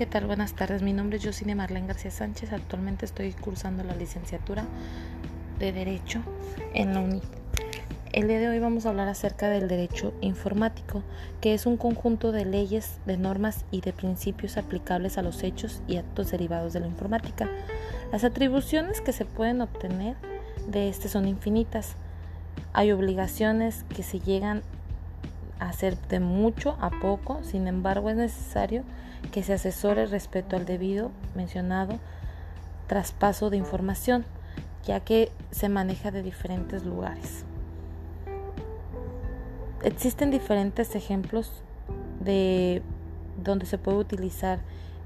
¿qué tal? Buenas tardes. Mi nombre es Josine Marlene García Sánchez. Actualmente estoy cursando la licenciatura de Derecho en la UNIT. El día de hoy vamos a hablar acerca del derecho informático, que es un conjunto de leyes, de normas y de principios aplicables a los hechos y actos derivados de la informática. Las atribuciones que se pueden obtener de este son infinitas. Hay obligaciones que se llegan hacer de mucho a poco, sin embargo es necesario que se asesore respecto al debido mencionado traspaso de información, ya que se maneja de diferentes lugares. Existen diferentes ejemplos de donde se puede utilizar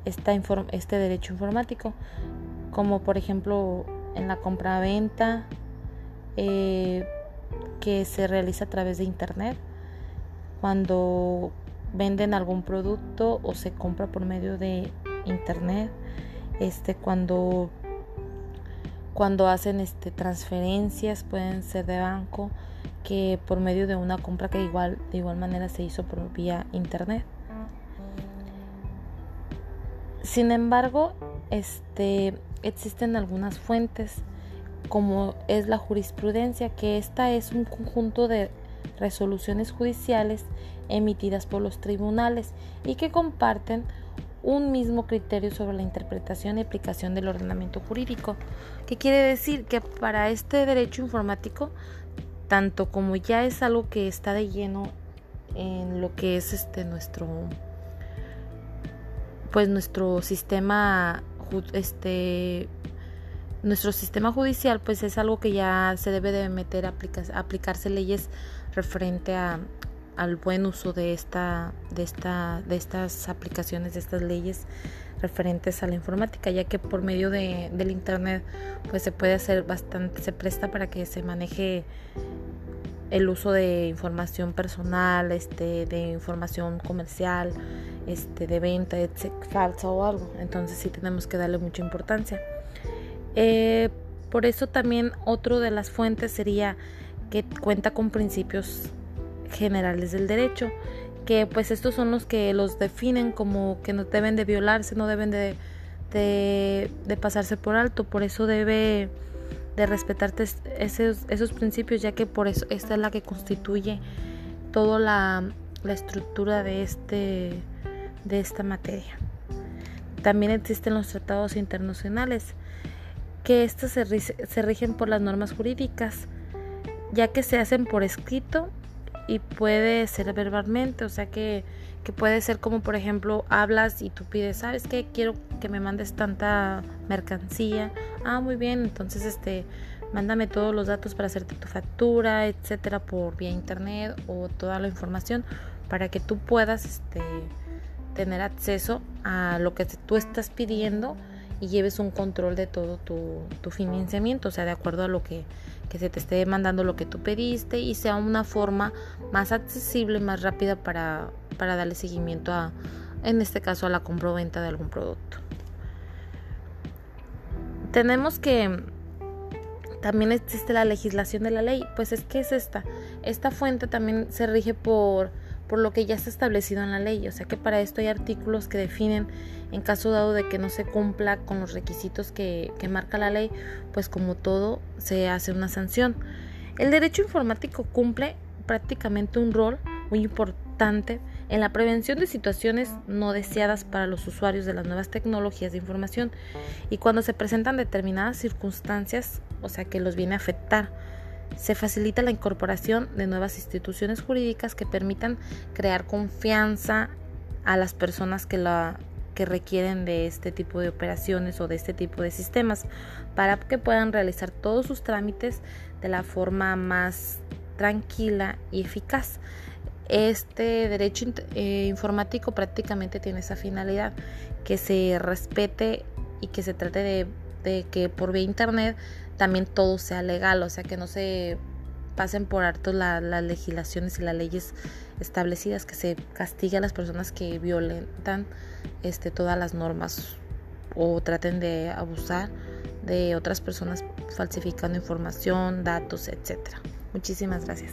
esta este derecho informático, como por ejemplo en la compra-venta eh, que se realiza a través de Internet, cuando venden algún producto o se compra por medio de internet este cuando cuando hacen este transferencias pueden ser de banco que por medio de una compra que igual de igual manera se hizo por vía internet. Sin embargo este existen algunas fuentes como es la jurisprudencia que esta es un conjunto de resoluciones judiciales emitidas por los tribunales y que comparten un mismo criterio sobre la interpretación y aplicación del ordenamiento jurídico. ¿Qué quiere decir? Que para este derecho informático, tanto como ya es algo que está de lleno en lo que es este nuestro pues nuestro sistema este nuestro sistema judicial pues es algo que ya se debe de meter a aplicarse leyes referente a, al buen uso de esta de esta de estas aplicaciones de estas leyes referentes a la informática ya que por medio de, del internet pues se puede hacer bastante se presta para que se maneje el uso de información personal este de información comercial este de venta falsa o algo. Entonces sí tenemos que darle mucha importancia. Eh, por eso también otro de las fuentes sería que cuenta con principios generales del derecho, que pues estos son los que los definen como que no deben de violarse, no deben de, de, pasarse por alto, por eso debe de respetarte esos, esos principios, ya que por eso esta es la que constituye toda la, la estructura de, este, de esta materia. También existen los tratados internacionales, que estos se, se rigen por las normas jurídicas, ya que se hacen por escrito y puede ser verbalmente, o sea que, que puede ser como por ejemplo hablas y tú pides, ¿sabes qué? Quiero que me mandes tanta mercancía. Ah, muy bien, entonces este mándame todos los datos para hacerte tu factura, etcétera, por vía internet o toda la información para que tú puedas este, tener acceso a lo que tú estás pidiendo y lleves un control de todo tu, tu financiamiento, o sea, de acuerdo a lo que, que, se te esté mandando lo que tú pediste y sea una forma más accesible, más rápida para, para darle seguimiento a, en este caso, a la compra-venta de algún producto. Tenemos que también existe la legislación de la ley, pues es que es esta. Esta fuente también se rige por por lo que ya está establecido en la ley. O sea que para esto hay artículos que definen, en caso dado de que no se cumpla con los requisitos que, que marca la ley, pues como todo se hace una sanción. El derecho informático cumple prácticamente un rol muy importante en la prevención de situaciones no deseadas para los usuarios de las nuevas tecnologías de información y cuando se presentan determinadas circunstancias, o sea que los viene a afectar se facilita la incorporación de nuevas instituciones jurídicas que permitan crear confianza a las personas que la que requieren de este tipo de operaciones o de este tipo de sistemas para que puedan realizar todos sus trámites de la forma más tranquila y eficaz. Este derecho eh, informático prácticamente tiene esa finalidad, que se respete y que se trate de de que por vía internet también todo sea legal, o sea que no se pasen por alto las legislaciones y las leyes establecidas, que se castigue a las personas que violentan este, todas las normas o traten de abusar de otras personas falsificando información, datos, etcétera. Muchísimas gracias.